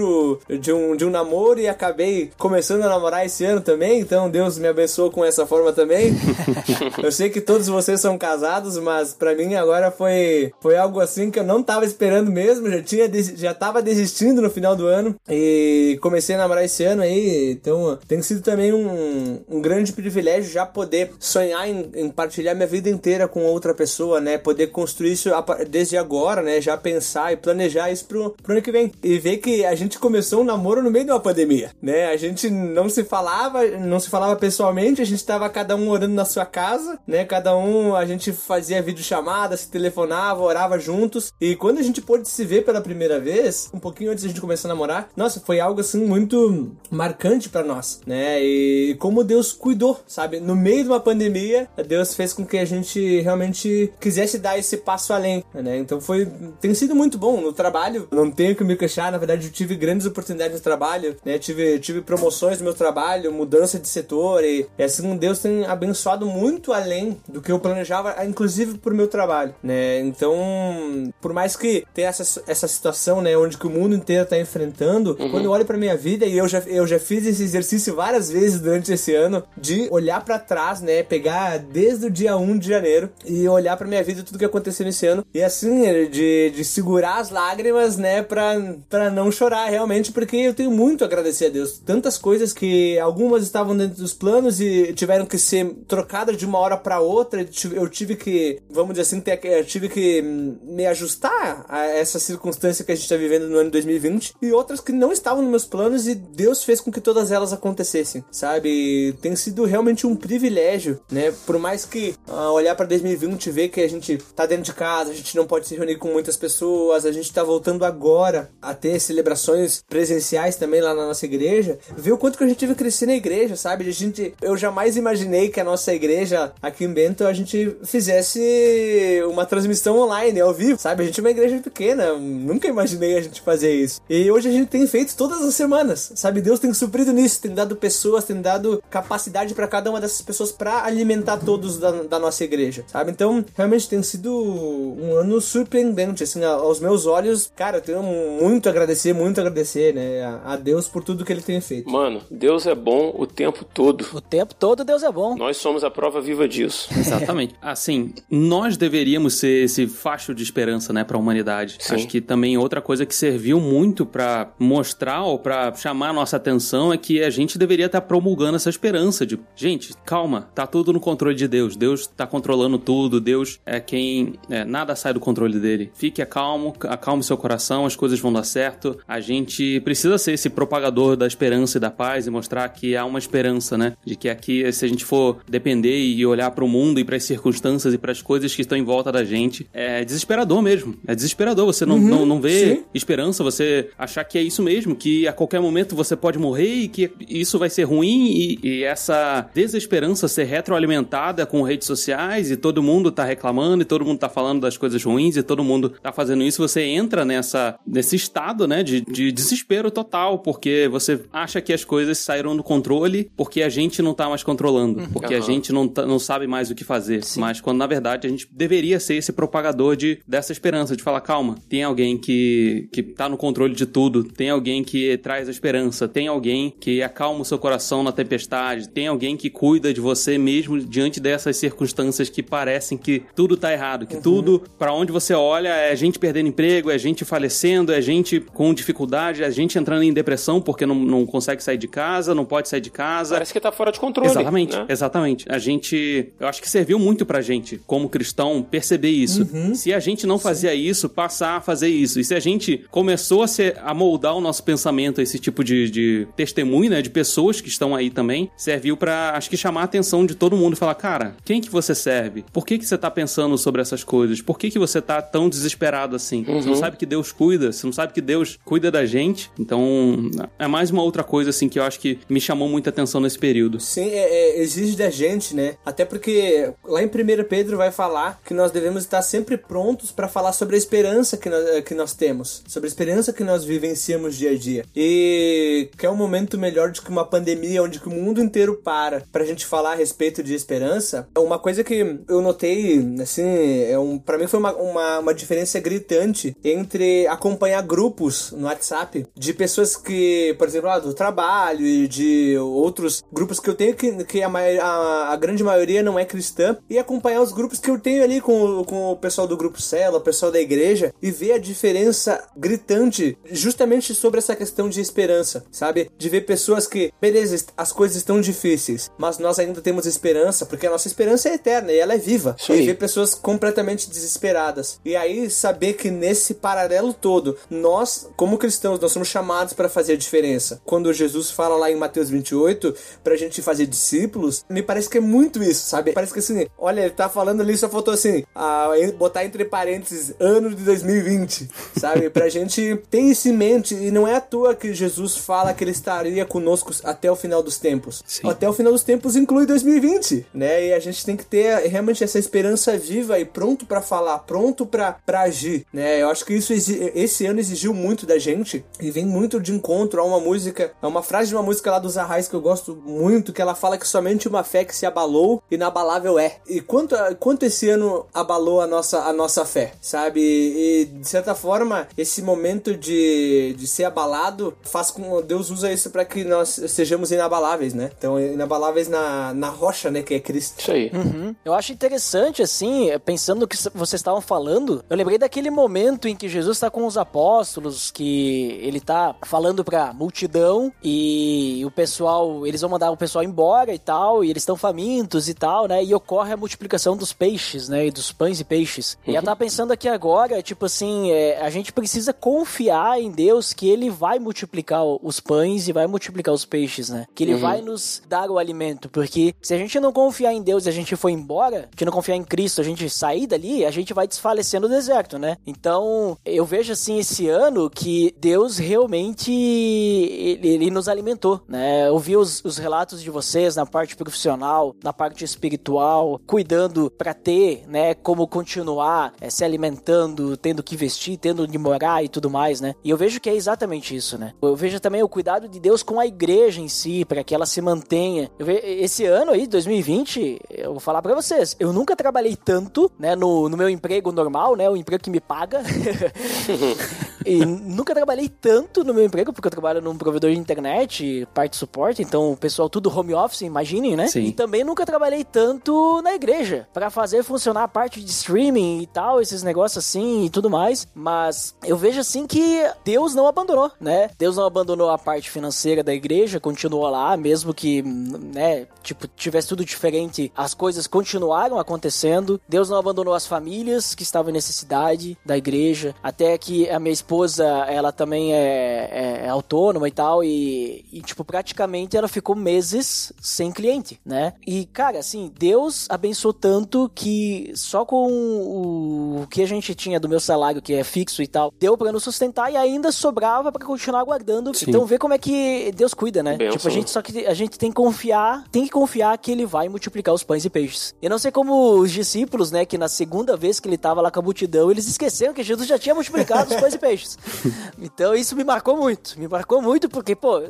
de um, de um namoro e acabei começando a namorar esse ano também, então Deus me abençoou com essa forma também. eu sei que todos vocês são casados, mas pra mim agora foi, foi algo assim que eu não tava esperando mesmo, já tinha já tava desistindo no final do ano e comecei a namorar esse ano aí, então tem sido também um, um grande privilégio já poder sonhar em, em partilhar minha vida inteira com outra pessoa, né? Poder construir isso desde agora, né? Já pensar e planejar isso pro, pro ano que vem. E ver que a gente começou um namoro no meio de uma pandemia, né? A gente não se falava, não se falava pessoalmente, a gente tava cada um orando na sua casa, né? Cada um, a gente fazia videochamada, se telefonava, orava juntos. E quando a gente pôde se ver pela primeira vez, um pouquinho antes da gente começar a namorar, nossa, foi algo assim muito marcante pra nós, né? E como Deus cuidou, sabe? No meio de uma pandemia, Deus fez com que a gente realmente quisesse dar esse passo além, né? Então foi tem sido muito bom no trabalho. Não tenho que me queixar, na verdade, eu tive grandes oportunidades no trabalho, né? Tive tive promoções no meu trabalho, mudança de setor e, e assim Deus tem abençoado muito além do que eu planejava, inclusive pro meu trabalho, né? Então, por mais que tenha essa, essa situação, né, onde que o mundo inteiro tá enfrentando, quando eu olho pra minha vida e eu já, eu já fiz esse exercício várias vezes durante esse ano de olhar pra trás, né, pegar desde o dia 1 de janeiro e olhar pra minha vida tudo que aconteceu nesse ano e assim, de, de segurar as lágrimas, né, pra, pra não chorar realmente, porque eu tenho muito a agradecer a Deus. Tantas coisas que algumas estavam dentro dos planos e tiveram que ser trocadas de uma hora pra outra, eu tive que, vamos dizer assim, ter, eu tive que hum, me ajustar a essa circunstância que a gente tá vivendo no ano 2020 e outras que não estavam nos meus planos e Deus fez com que todas elas acontecessem, sabe? Tem sido realmente um privilégio, né? Por mais que ah, olhar pra 2020 e ver que a gente tá dentro de casa, a gente não pode se reunir com muitas pessoas, a gente tá voltando agora a ter celebrações presenciais também lá na nossa igreja, ver o quanto que a gente que crescer na igreja, sabe? A gente, eu jamais imaginei que a nossa igreja aqui em Bento a gente fizesse uma transmissão online, ao vivo, sabe? A gente é uma igreja pequena, nunca imaginei a gente fazer isso. E hoje a gente tem feito todas as semanas, sabe? Deus tem suprido nisso, tem dado pessoas, tem dado capacidade pra cada uma dessas pessoas pra alimentar todos da, da nossa igreja, sabe? Então, realmente tem sido um ano surpreendente, assim, aos meus olhos, cara, eu tenho muito a agradecer, muito a agradecer, né, a, Deus por tudo que ele tem feito. Mano, Deus é bom o tempo todo. O tempo todo Deus é bom. Nós somos a prova viva disso. Exatamente. Assim, nós deveríamos ser esse facho de esperança, né, para a humanidade. Sim. Acho que também outra coisa que serviu muito para mostrar ou para chamar a nossa atenção é que a gente deveria estar promulgando essa esperança de, gente, calma, tá tudo no controle de Deus. Deus tá controlando tudo. Deus é quem é, nada sai do controle dele. Fique calmo, acalme seu coração, as coisas vão dar certo. A gente precisa ser esse propagador da esperança e da paz e mostrar que há uma esperança, né? De que aqui, se a gente for depender e olhar para o mundo e para as circunstâncias e para as coisas que estão em volta da gente, é desesperador mesmo. É desesperador. Você não, não, não vê sim. esperança, você achar que é isso mesmo, que a qualquer momento você pode morrer e que isso vai ser ruim e, e essa desesperança ser retroalimentada com redes sociais e todo mundo tá reclamando e todo mundo tá falando das coisas ruins e todo mundo tá fazendo isso, você entra nessa, nesse estado, né, de, de desespero total, porque você acha que as coisas saíram do controle porque a gente não tá mais controlando, porque a Aham. gente não, tá- não sabe mais o que fazer. Mas quando na verdade a gente deveria ser esse propagador de, dessa esperança, de falar, calma, tem alguém que, que tá no controle de tudo, tem alguém que traz a esperança, tem alguém que acalma o seu coração na tempestade, tem alguém que cuida de você mesmo diante dessas circunstâncias que parecem que tudo tá errado, que tudo, pra onde você olha, é gente perdendo emprego, é gente falecendo, é gente com dificuldade, é gente entrando em depressão porque não, não consegue sair de casa, não pode sair de casa. Parece que tá fora de controle. Exatamente, né? exatamente. A gente, eu acho que serviu muito pra gente, como cristão, perceber isso. Se a gente não fazia isso, passar a fazer isso. E se a gente começou a, ser, a moldar o nosso pensamento a esse tipo de, de testemunho, né, de pessoas que estão aí também, serviu pra, acho que chamar a atenção de todo mundo e falar, cara, quem que você serve? Por que que você tá pensando sobre essas coisas? Por que que você tá tão desesperado assim? Você não sabe que Deus cuida, você não sabe que Deus cuida da gente. Então, é mais uma outra coisa assim que eu acho que me chamou muita atenção nesse período. Sim, é- é, exige da gente, né? Até porque lá em 1 Pedro vai falar que nós devemos estar sempre prontos para falar sobre a esperança que nós, que nós temos, sobre a esperança que nós vivenciamos dia a dia. E que é um momento melhor do que uma pandemia onde o mundo inteiro para pra gente falar a respeito de esperança. Uma coisa que eu notei, assim, é um, para mim foi uma, uma, uma diferença gritante entre acompanhar grupos no WhatsApp de pessoas que, por exemplo, lá do trabalho e de outros grupos que eu tenho que, que a, a, a grande maioria não é cristã e acompanhar os grupos que eu tenho ali com, o- com o pessoal do grupo Cela, o pessoal da igreja e ver a diferença gritante justamente sobre essa questão de esperança, sabe? De ver pessoas que, beleza, as coisas estão difíceis, mas nós ainda temos esperança, porque a nossa esperança é eterna e ela é viva. Isso e ver pessoas completamente desesperadas. E aí saber que nesse paralelo todo, nós, como cristãos, nós somos chamados para fazer a diferença. Quando Jesus fala lá em Mateus 28 pra gente fazer discípulos, me parece que é muito isso, sabe? Parece que assim, olha, ele tá falando ali, só faltou assim, a, botar entre parênteses ano de 2020, sabe? Pra gente ter isso em mente e não é à toa que Jesus fala que ele estaria conosco até o final dos tempos. Sim. Até o final dos tempos inclui 2020, né? E a gente tem que ter realmente essa esperança viva e pronto pra falar, pronto pra agir, né? Eu acho que isso esse ano exigiu muito da gente e vem muito de encontro a uma música, a uma frase de uma música lá dos Arrais que eu gosto muito, que ela fala que somente uma fé que se abalou inabalável é. E quanto quanto esse ano abalou a nossa a nossa fé, sabe? E de certa forma, esse momento de, de ser abalado faz com Deus usa isso pra que nós sejamos inabaláveis, né? Então, inabaláveis na, na rocha, né, que é Cristo. Isso aí. Uhum. Eu acho interessante, assim, pensando no que vocês estavam falando, eu lembrei daquele momento em que Jesus está com os apóstolos, que ele tá falando pra multidão e o pessoal, eles vão mandar o pessoal embora e tal, e eles estão famintos e tal, né? E ocorre a multiplicação dos peixes, né? E dos pães e peixes. E eu tava pensando aqui agora, tipo assim, é, a gente precisa confiar em Deus que ele vai multiplicar os pães e vai multiplicar os peixes, né? Que ele vai nos dar o alimento, porque se a gente não confiar em Deus e a gente for embora, que não confiar em Cristo, a gente sair dali, a gente vai desfalecer no deserto, né? Então, eu vejo assim esse ano que Deus realmente ele, ele nos alimentou, né? Eu vi os, os relatos de vocês na parte profissional, na parte espiritual, cuidando pra ter, né, como continuar eh, se alimentando, tendo que vestir, tendo de morar e tudo mais, né? E eu vejo que é exatamente isso, né? Eu vejo também o cuidado de Deus com a igreja em si, para que ela se mantenha. Eu ve- esse ano aí, 2020, eu vou falar pra vocês, eu nunca trabalhei tanto, né, no, no meu emprego normal, né, o emprego que me paga. e nunca trabalhei tanto no meu emprego, porque eu trabalho num provedor de internet, parte de suporte, então o pessoal tudo home office, imaginem, né? Sim. E também nunca trabalhei tanto na igreja, para fazer funcionar a parte de streaming e tal, esses negócios assim e tudo mais. Mas eu vejo assim que Deus não abandonou, né? Deus não abandonou a parte financeira da igreja, continuou lá, mesmo que, né, tipo, tivesse tudo diferente, as coisas continuaram acontecendo. Deus não abandonou as famílias que estavam em necessidade da igreja, até que a minha esposa, ela também é, é- é autônoma e tal, e, e, tipo, praticamente ela ficou meses sem cliente, né? E, cara, assim, Deus abençoou tanto que só com o, o que a gente tinha do meu salário, que é fixo e tal, deu pra nos sustentar e ainda sobrava pra continuar guardando. Sim. Então, vê como é que Deus cuida, né? Benção. Tipo, a gente só que a gente tem que confiar, tem que confiar que ele vai multiplicar os pães e peixes. Eu não sei como os discípulos, né, que na segunda vez que ele tava lá com a multidão, eles esqueceram que Jesus já tinha multiplicado os pães e peixes. Então isso me marcou muito, me marcou muito porque, pô,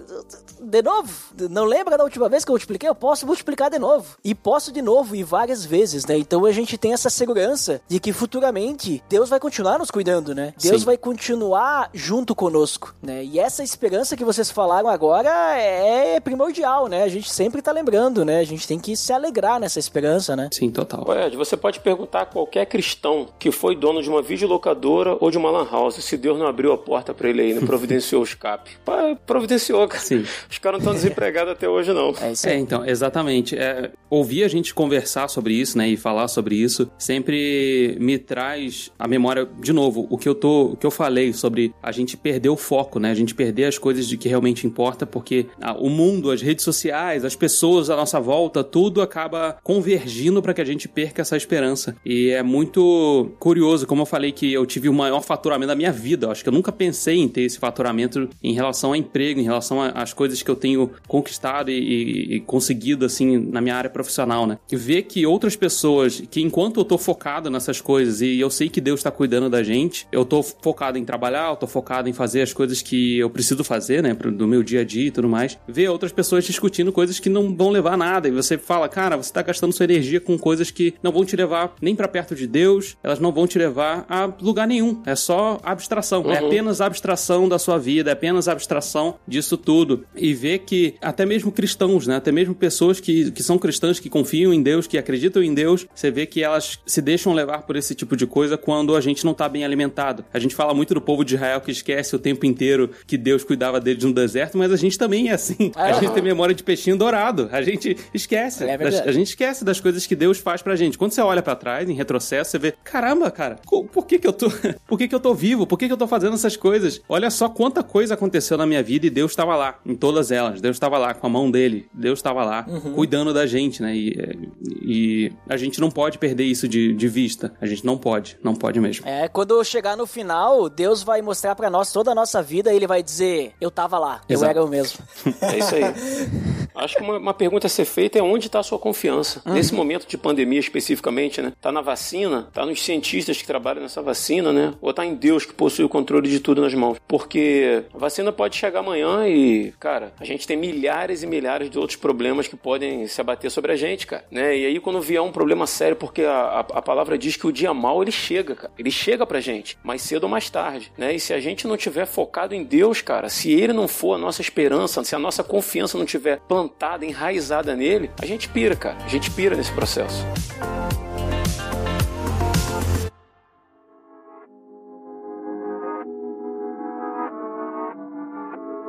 de novo, não lembra da última vez que eu multipliquei? Eu posso multiplicar de novo. E posso de novo e várias vezes, né? Então a gente tem essa segurança de que futuramente Deus vai continuar nos cuidando, né? Deus Sim. vai continuar junto conosco, né? E essa esperança que vocês falaram agora é primordial, né? A gente sempre tá lembrando, né? A gente tem que se alegrar nessa esperança, né? Sim, total. Ed, você pode perguntar a qualquer cristão que foi dono de uma videolocadora ou de uma lan house se Deus não abriu a porta pra ele aí, não providenciou o escape. Pá, providenciou, cara. Sim. Os caras não estão desempregados até hoje, não. É isso É, então, exatamente. É, ouvir a gente conversar sobre isso, né, e falar sobre isso, sempre me traz a memória, de novo, o que eu tô, o que eu falei sobre a gente perder o foco, né, a gente perder as coisas de que realmente importa, porque ah, o mundo, as redes sociais, as pessoas à nossa volta, tudo acaba convergindo para que a gente perca essa esperança. E é muito curioso, como eu falei que eu tive o maior faturamento da minha vida, eu acho que eu nunca pensei em ter esse faturamento em relação a emprego, em relação às coisas que eu tenho conquistado e, e- e conseguido, assim, na minha área profissional, né? E ver que outras pessoas, que enquanto eu tô focado nessas coisas e eu sei que Deus tá cuidando da gente, eu tô focado em trabalhar, eu tô focado em fazer as coisas que eu preciso fazer, né, do meu dia a dia e tudo mais, ver outras pessoas discutindo coisas que não vão levar a nada. E você fala, cara, você tá gastando sua energia com coisas que não vão te levar nem pra perto de Deus, elas não vão te levar a lugar nenhum, é só abstração, é apenas abstração da sua vida, é apenas abstração disso tudo e ver que até mesmo cristãos, né, até mesmo pessoas que, que são cristãs, que confiam em Deus, que acreditam em Deus, você vê que elas se deixam levar por esse tipo de coisa quando a gente não tá bem alimentado. A gente fala muito do povo de Israel que esquece o tempo inteiro que Deus cuidava deles no deserto, mas a gente também é assim. A É. gente tem memória de peixinho dourado. A gente esquece. É das- a gente esquece das coisas que Deus faz pra gente. Quando você olha pra trás, em retrocesso, você vê, caramba, cara, por que que eu tô, por que que eu tô vivo? Por que que eu tô fazendo essas coisas? Olha só quanta coisa aconteceu na minha vida e Deus estava lá, em todas elas. Deus estava lá com a mão dele. Deus estava lá cuidando da gente, né? E, e a gente não pode perder isso de, de vista. A gente não pode, não pode mesmo. É, quando chegar no final, Deus vai mostrar pra nós toda a nossa vida e ele vai dizer: Eu tava lá, eu Exato. era eu mesmo. É isso aí. Acho que uma, uma pergunta a ser feita é onde está a sua confiança? Nesse momento de pandemia especificamente, né? Tá na vacina? Tá nos cientistas que trabalham nessa vacina, né? Ou tá em Deus que possui o controle de tudo nas mãos? Porque a vacina pode chegar amanhã e, cara, a gente tem milhares e milhares de outros problemas que podem se abater sobre a gente, cara, né? E aí quando vier um problema sério, porque a, a, a palavra diz que o dia mal ele chega, cara. Ele chega pra gente, mais cedo ou mais tarde, né? E se a gente não tiver focado em Deus, cara, se ele não for a nossa esperança, se a nossa confiança não tiver plantada, enraizada nele, a gente pira, cara. A gente pira nesse processo.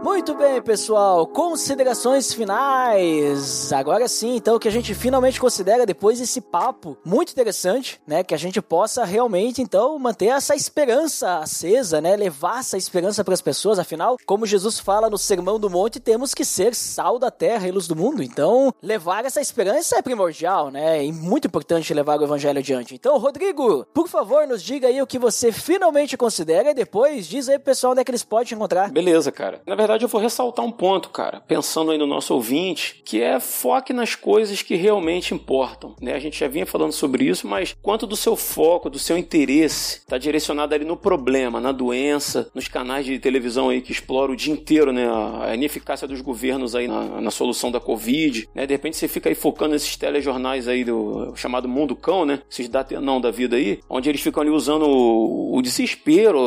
Muito bem, pessoal. Considerações finais. Agora sim, então, que a gente finalmente considera depois desse papo muito interessante, né? Que a gente possa realmente, então, manter essa esperança acesa, né? Levar essa esperança para as pessoas. Afinal, como Jesus fala no Sermão do Monte, temos que ser sal da terra e luz do mundo. Então, levar essa esperança é primordial, né? E muito importante levar o evangelho adiante. Então, Rodrigo, por favor, nos diga aí o que você finalmente considera e depois diz aí pro pessoal onde é que eles podem encontrar. Beleza, cara. Na verdade, verdade, eu vou ressaltar um ponto, cara, pensando aí no nosso ouvinte, que é foque nas coisas que realmente importam. Né? A gente já vinha falando sobre isso, mas quanto do seu foco, do seu interesse, está direcionado ali no problema, na doença, nos canais de televisão aí que exploram o dia inteiro né, a ineficácia dos governos aí na, na solução da Covid. Né? De repente você fica aí focando nesses telejornais aí do chamado Mundo Cão, né? Esses não da vida aí, onde eles ficam ali usando o, o desespero,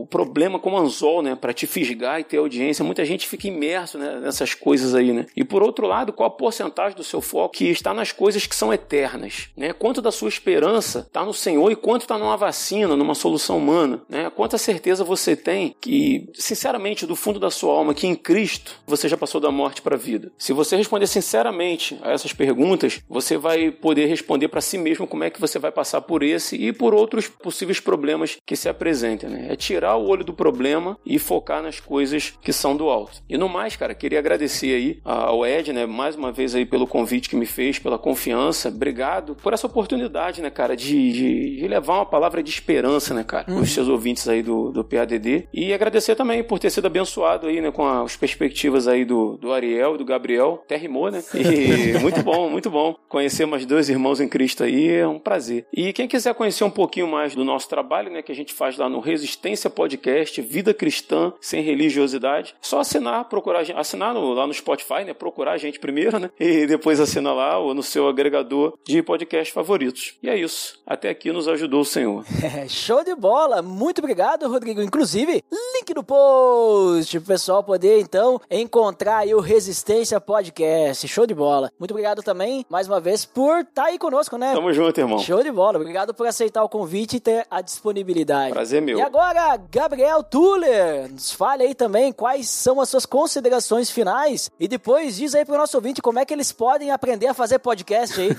o problema como anzol, né? Para te fisgar e ter audiência. Muita gente fica imerso né, nessas coisas aí, né? E por outro lado, qual a porcentagem do seu foco que está nas coisas que são eternas, né? Quanto da sua esperança está no Senhor e quanto está numa vacina, numa solução humana, né? Quanta certeza você tem que, sinceramente, do fundo da sua alma, que em Cristo você já passou da morte para a vida. Se você responder sinceramente a essas perguntas, você vai poder responder para si mesmo como é que você vai passar por esse e por outros possíveis problemas que se apresentem, né? É tirar o olho do problema e focar nas coisas que são do alto. E no mais, cara, queria agradecer aí ao Ed, né, mais uma vez aí pelo convite que me fez, pela confiança. Obrigado por essa oportunidade, né, cara, de, de, de levar uma palavra de esperança, né, cara, uhum. os seus ouvintes aí do, do PADD. E agradecer também por ter sido abençoado aí, né, com as perspectivas aí do, do Ariel e do Gabriel. Até rimou, né? E muito bom, muito bom. Conhecer mais dois irmãos em Cristo aí é um prazer. E quem quiser conhecer um pouquinho mais do nosso trabalho, né, que a gente faz lá no Resistência Podcast, Vida Cristã Sem Religiosidade, só assinar, procurar, assinar no, lá no Spotify, né, procurar a gente primeiro, né, e depois assinar lá ou no seu agregador de podcast favoritos. E é isso. Até aqui nos ajudou o Senhor. É, show de bola! Muito obrigado, Rodrigo. Inclusive, link no post para o pessoal poder então encontrar aí o Resistência Podcast. Show de bola. Muito obrigado também, mais uma vez, por estar tá aí conosco, né? Tamo junto, irmão. Show de bola. Obrigado por aceitar o convite e ter a disponibilidade. Prazer meu. E agora, Gabriel Tuller, nos fale aí também quais são as suas considerações finais e depois diz aí pro nosso ouvinte como é que eles podem aprender a fazer podcast aí.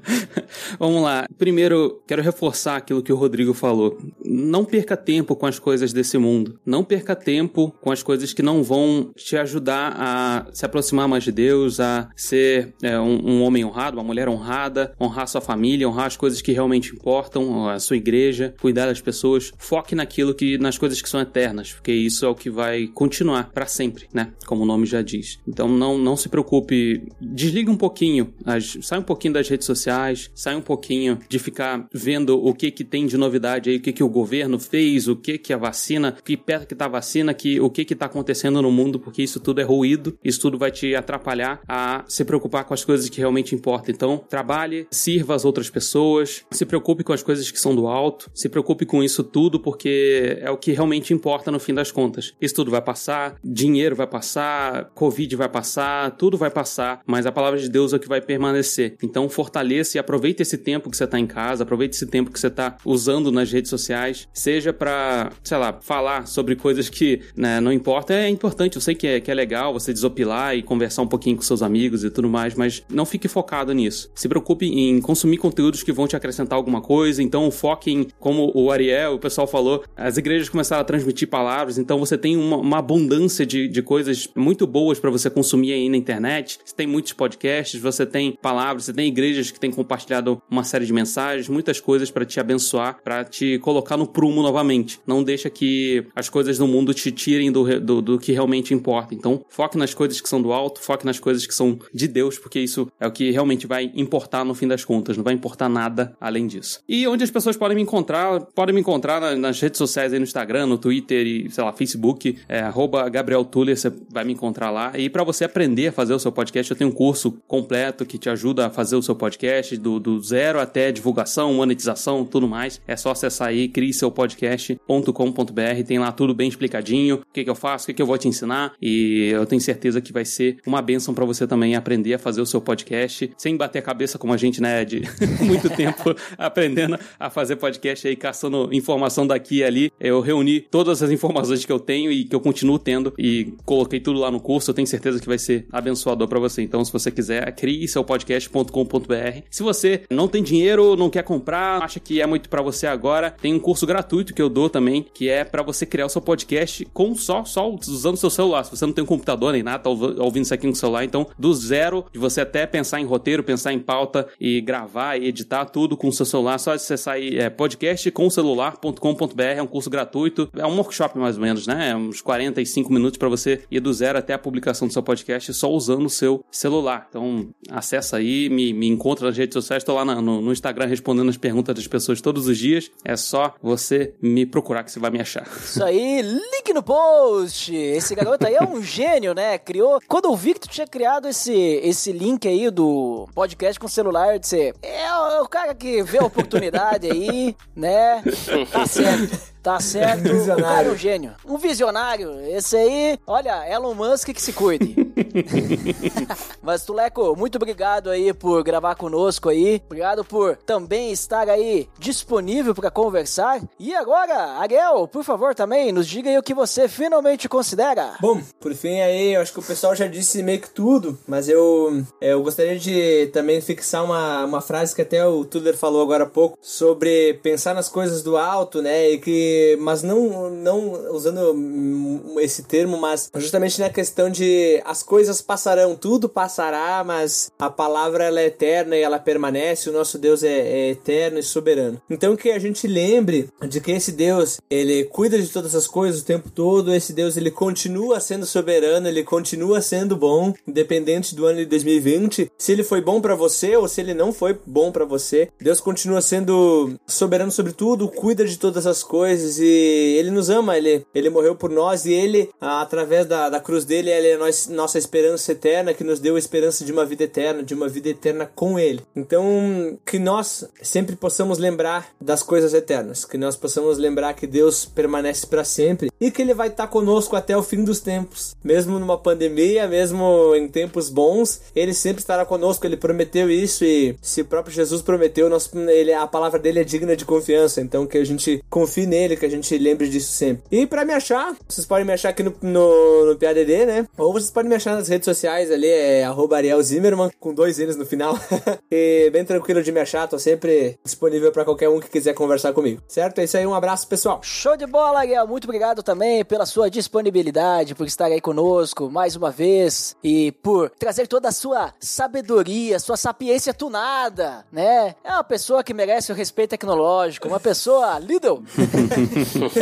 Vamos lá. Primeiro, quero reforçar aquilo que o Rodrigo falou. Não perca tempo com as coisas desse mundo. Não perca tempo com as coisas que não vão te ajudar a se aproximar mais de Deus, a ser é, um, um homem honrado, uma mulher honrada, honrar sua família, honrar as coisas que realmente importam, a sua igreja, cuidar das pessoas. Foque naquilo que, nas coisas que são eternas, porque isso é o que vai continuar para sempre, né? Como o nome já diz. Então não, não se preocupe, desliga um pouquinho, as, sai um pouquinho das redes sociais, sai um pouquinho de ficar vendo o que que tem de novidade aí, o que que o governo fez, o que que a vacina, que perto que tá a vacina, que o que que tá acontecendo no mundo, porque isso tudo é ruído, isso tudo vai te atrapalhar a se preocupar com as coisas que realmente importam. Então, trabalhe, sirva as outras pessoas, se preocupe com as coisas que são do alto, se preocupe com isso tudo, porque é o que realmente importa no fim das contas. Isso tudo vai passar, dinheiro vai passar, Covid vai passar, tudo vai passar, mas a palavra de Deus é o que vai permanecer. Então, fortaleça e aproveite esse tempo que você está em casa, aproveite esse tempo que você está usando nas redes sociais, seja para, sei lá, falar sobre coisas que né, não importa, é importante, eu sei que é, que é legal você desopilar e conversar um pouquinho com seus amigos e tudo mais, mas não fique focado nisso. Se preocupe em consumir conteúdos que vão te acrescentar alguma coisa, então foque em, como o Ariel, o pessoal falou, as igrejas começaram a transmitir palavras, então você tem uma, uma abundância de, de coisas muito boas para você consumir aí na internet. Você tem muitos podcasts, você tem palavras, você tem igrejas que têm compartilhado uma série de mensagens, muitas coisas para te abençoar, para te colocar no prumo novamente. Não deixa que as coisas do mundo te tirem do, do, do que realmente importa. Então, foque nas coisas que são do alto, foque nas coisas que são de Deus, porque isso é o que realmente vai importar no fim das contas. Não vai importar nada além disso. E onde as pessoas podem me encontrar, podem me encontrar nas redes sociais aí no Instagram, no Twitter e, sei lá, Facebook, é arroba Gabriel Tuller, você vai me encontrar lá. E para você aprender a fazer o seu podcast, eu tenho um curso completo que te ajuda a fazer o seu podcast do, do zero até divulgação, monetização, tudo mais. É só acessar aí, crie seu podcast.com.br, tem lá tudo bem explicadinho, o que, que eu faço, o que, que eu vou te ensinar. E eu tenho certeza que vai ser uma benção para você também aprender a fazer o seu podcast sem bater a cabeça como a gente, né, de muito tempo aprendendo a fazer podcast aí, caçando informação daqui e ali. Eu reuni todas as informações que eu tenho e que eu continuo tendo e coloquei tudo lá no curso. Eu tenho certeza que vai ser abençoador para você. Então, se você quiser, crie seu podcast.com.br. Se você não tem dinheiro, não quer comprar, acha que é muito para você agora, tem um curso gratuito que eu dou também, que é para você criar o seu podcast com só, só usando seu celular. Se você não tem um computador nem nada, tá ouvindo isso aqui no celular, então do zero de você até pensar em roteiro, pensar em pauta e gravar e editar tudo com o seu celular, só acessar aí é, podcastcomcelular.com.br, é um curso gratuito, é um workshop mais ou menos, né? É uns 45 cinco minutos para você ir do zero até a publicação do seu podcast só usando o seu celular. Então, acessa aí, me, me encontra nas redes sociais, estou lá na, no, no Instagram respondendo as perguntas das pessoas todos os dias. É só você me procurar que você vai me achar. Isso aí, link no post. Esse garoto aí é um gênio, né? Criou. Quando eu vi que tu tinha criado esse, esse link aí do podcast com celular, eu disse: é o, o cara que vê a oportunidade aí, né? Tá certo. Tá certo. Visionário. O cara é um gênio. Um visionário. Esse aí, olha, Elon Musk que se cuide. Mas, Tuleco, muito obrigado aí por gravar conosco aí. Obrigado por também estar aí disponível para conversar. E agora, Ariel, por favor, também nos diga aí o que você finalmente considera. Bom, por fim aí, eu acho que o pessoal já disse meio que tudo, mas eu, é, eu gostaria de também fixar uma, uma frase que até o Tudor falou agora há pouco, sobre pensar nas coisas do alto, né, e que, mas não, não usando hum, esse termo, mas justamente na questão de as coisas passarão, tudo passará, mas a palavra ela é eterna e ela permanece, o nosso Deus é, é eterno e soberano. Então que a gente lembre de que esse Deus, ele cuida de todas as coisas o tempo todo, esse Deus ele continua sendo soberano, ele continua sendo bom, independente do ano de 2020. Se ele foi bom para você ou se ele não foi bom para você, Deus continua sendo soberano sobre tudo, cuida de todas as coisas e ele nos ama, ele, ele morreu por nós e ele, através da, da cruz dele, ele é nós, nossa esperança eterna, que nos deu a esperança de uma vida eterna, de uma vida eterna com ele. Então, que nós sempre possamos lembrar das coisas eternas, que nós possamos lembrar que Deus permanece para sempre e que ele vai estar conosco até o fim dos tempos. Mesmo numa pandemia, mesmo em tempos bons, ele sempre estará conosco, ele prometeu isso e se o próprio Jesus prometeu, nós, ele, a palavra dele é digna de confiança, então que a gente confie nele, que a gente lembre disso sempre. E para me achar, vocês podem me achar aqui no, no, no PADD, né? Ou vocês podem me achar nas redes sociais ali, é arroba Ariel Zimmerman, com dois N's no final. e bem tranquilo de me achar, tô sempre disponível para qualquer um que quiser conversar comigo. Certo? É isso aí, um abraço, pessoal. Show de bola, Ariel. Muito obrigado também pela sua disponibilidade, por estar aí conosco mais uma vez e por trazer toda a sua sabedoria, sua sapiência tunada, né? É uma pessoa que merece o respeito tecnológico, uma pessoa Lidl.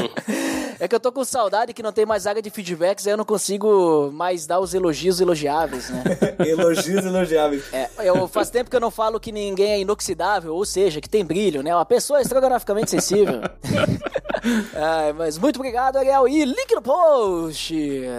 é que eu tô com saudade que não tem mais área de feedbacks, aí eu não consigo mais dar os elogios elogiáveis, né? Elogios elogiáveis. É, eu faz tempo que eu não falo que ninguém é inoxidável, ou seja, que tem brilho, né? Uma pessoa estrogonoficamente sensível. Mas muito obrigado, Ariel. E link no post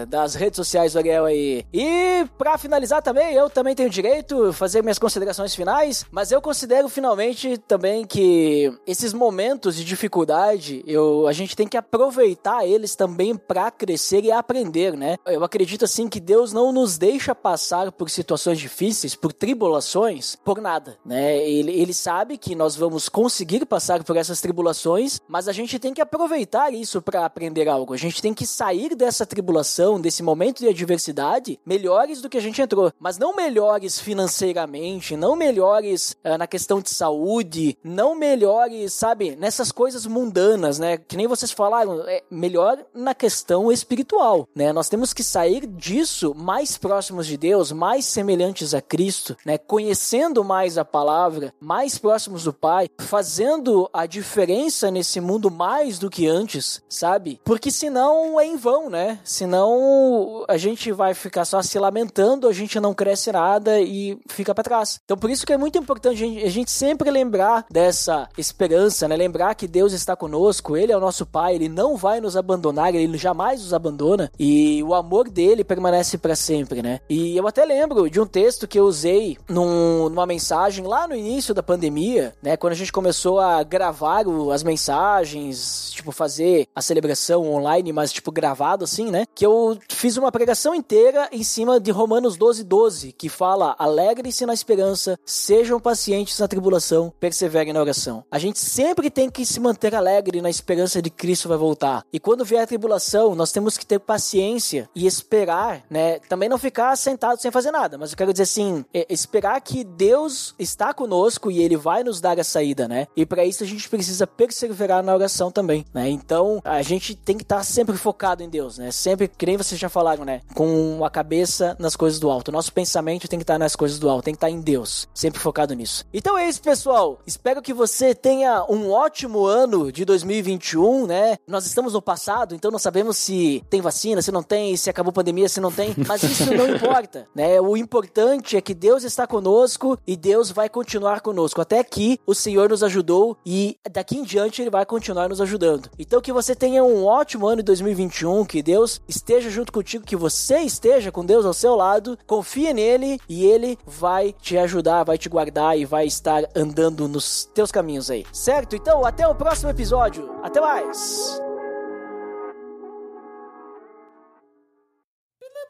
das redes sociais do Ariel aí. E pra finalizar também, eu também tenho direito a fazer minhas considerações finais, mas eu considero finalmente também que esses momentos de dificuldade, eu, a gente tem que aproveitar eles também pra crescer e aprender, né? Eu acredito assim que Deus não nos deixa passar por situações difíceis, por tribulações, por nada, né? Ele, ele sabe que nós vamos conseguir passar por essas tribulações, mas a gente tem que aproveitar isso para aprender algo. A gente tem que sair dessa tribulação, desse momento de adversidade, melhores do que a gente entrou. Mas não melhores financeiramente, não melhores ah, na questão de saúde, não melhores, sabe, nessas coisas mundanas, né? Que nem vocês falaram, é melhor na questão espiritual, né? Nós temos que sair disso mais próximos de Deus, mais semelhantes a Cristo, né? Conhecendo mais a palavra, mais próximos do Pai, fazendo a diferença nesse mundo mais do que antes, sabe? Porque senão é em vão, né? Senão a gente vai ficar só se lamentando, a gente não cresce nada e fica para trás. Então por isso que é muito importante a gente sempre lembrar dessa esperança, né? Lembrar que Deus está conosco, Ele é o nosso Pai, Ele não vai nos abandonar, Ele jamais nos abandona e o amor dele permanece para sempre, né? E eu até lembro de um texto que eu usei num, numa mensagem lá no início da pandemia, né? Quando a gente começou a gravar o, as mensagens, tipo, fazer a celebração online, mas, tipo, gravado assim, né? Que eu fiz uma pregação inteira em cima de Romanos 12, 12, que fala: Alegre-se na esperança, sejam pacientes na tribulação, perseverem na oração. A gente sempre tem que se manter alegre na esperança de Cristo vai voltar. E quando vier a tribulação, nós temos que ter paciência e esperar, né? Também não ficar sentado sem fazer nada, mas eu quero dizer assim, é, esperar que Deus está conosco e ele vai nos dar a saída, né? E para isso a gente precisa perseverar na oração também, né? Então, a gente tem que estar sempre focado em Deus, né? Sempre, que nem vocês já falaram, né? Com a cabeça nas coisas do alto. Nosso pensamento tem que estar nas coisas do alto, tem que estar em Deus, sempre focado nisso. Então é isso, pessoal. Espero que você tenha um ótimo ano de 2021, né? Nós estamos no passado, então não sabemos se tem vacina, se não tem, se acabou a pandemia, se não tem, mas isso não importa, né? O importante é que Deus está conosco e Deus vai continuar conosco. Até aqui o Senhor nos ajudou e daqui em diante ele vai continuar nos ajudando. Então que você tenha um ótimo ano de 2021, que Deus esteja junto contigo, que você esteja com Deus ao seu lado, confia nele e ele vai te ajudar, vai te guardar e vai estar andando nos teus caminhos aí. Certo? Então, até o próximo episódio. Até mais.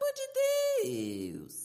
Amor de Deus.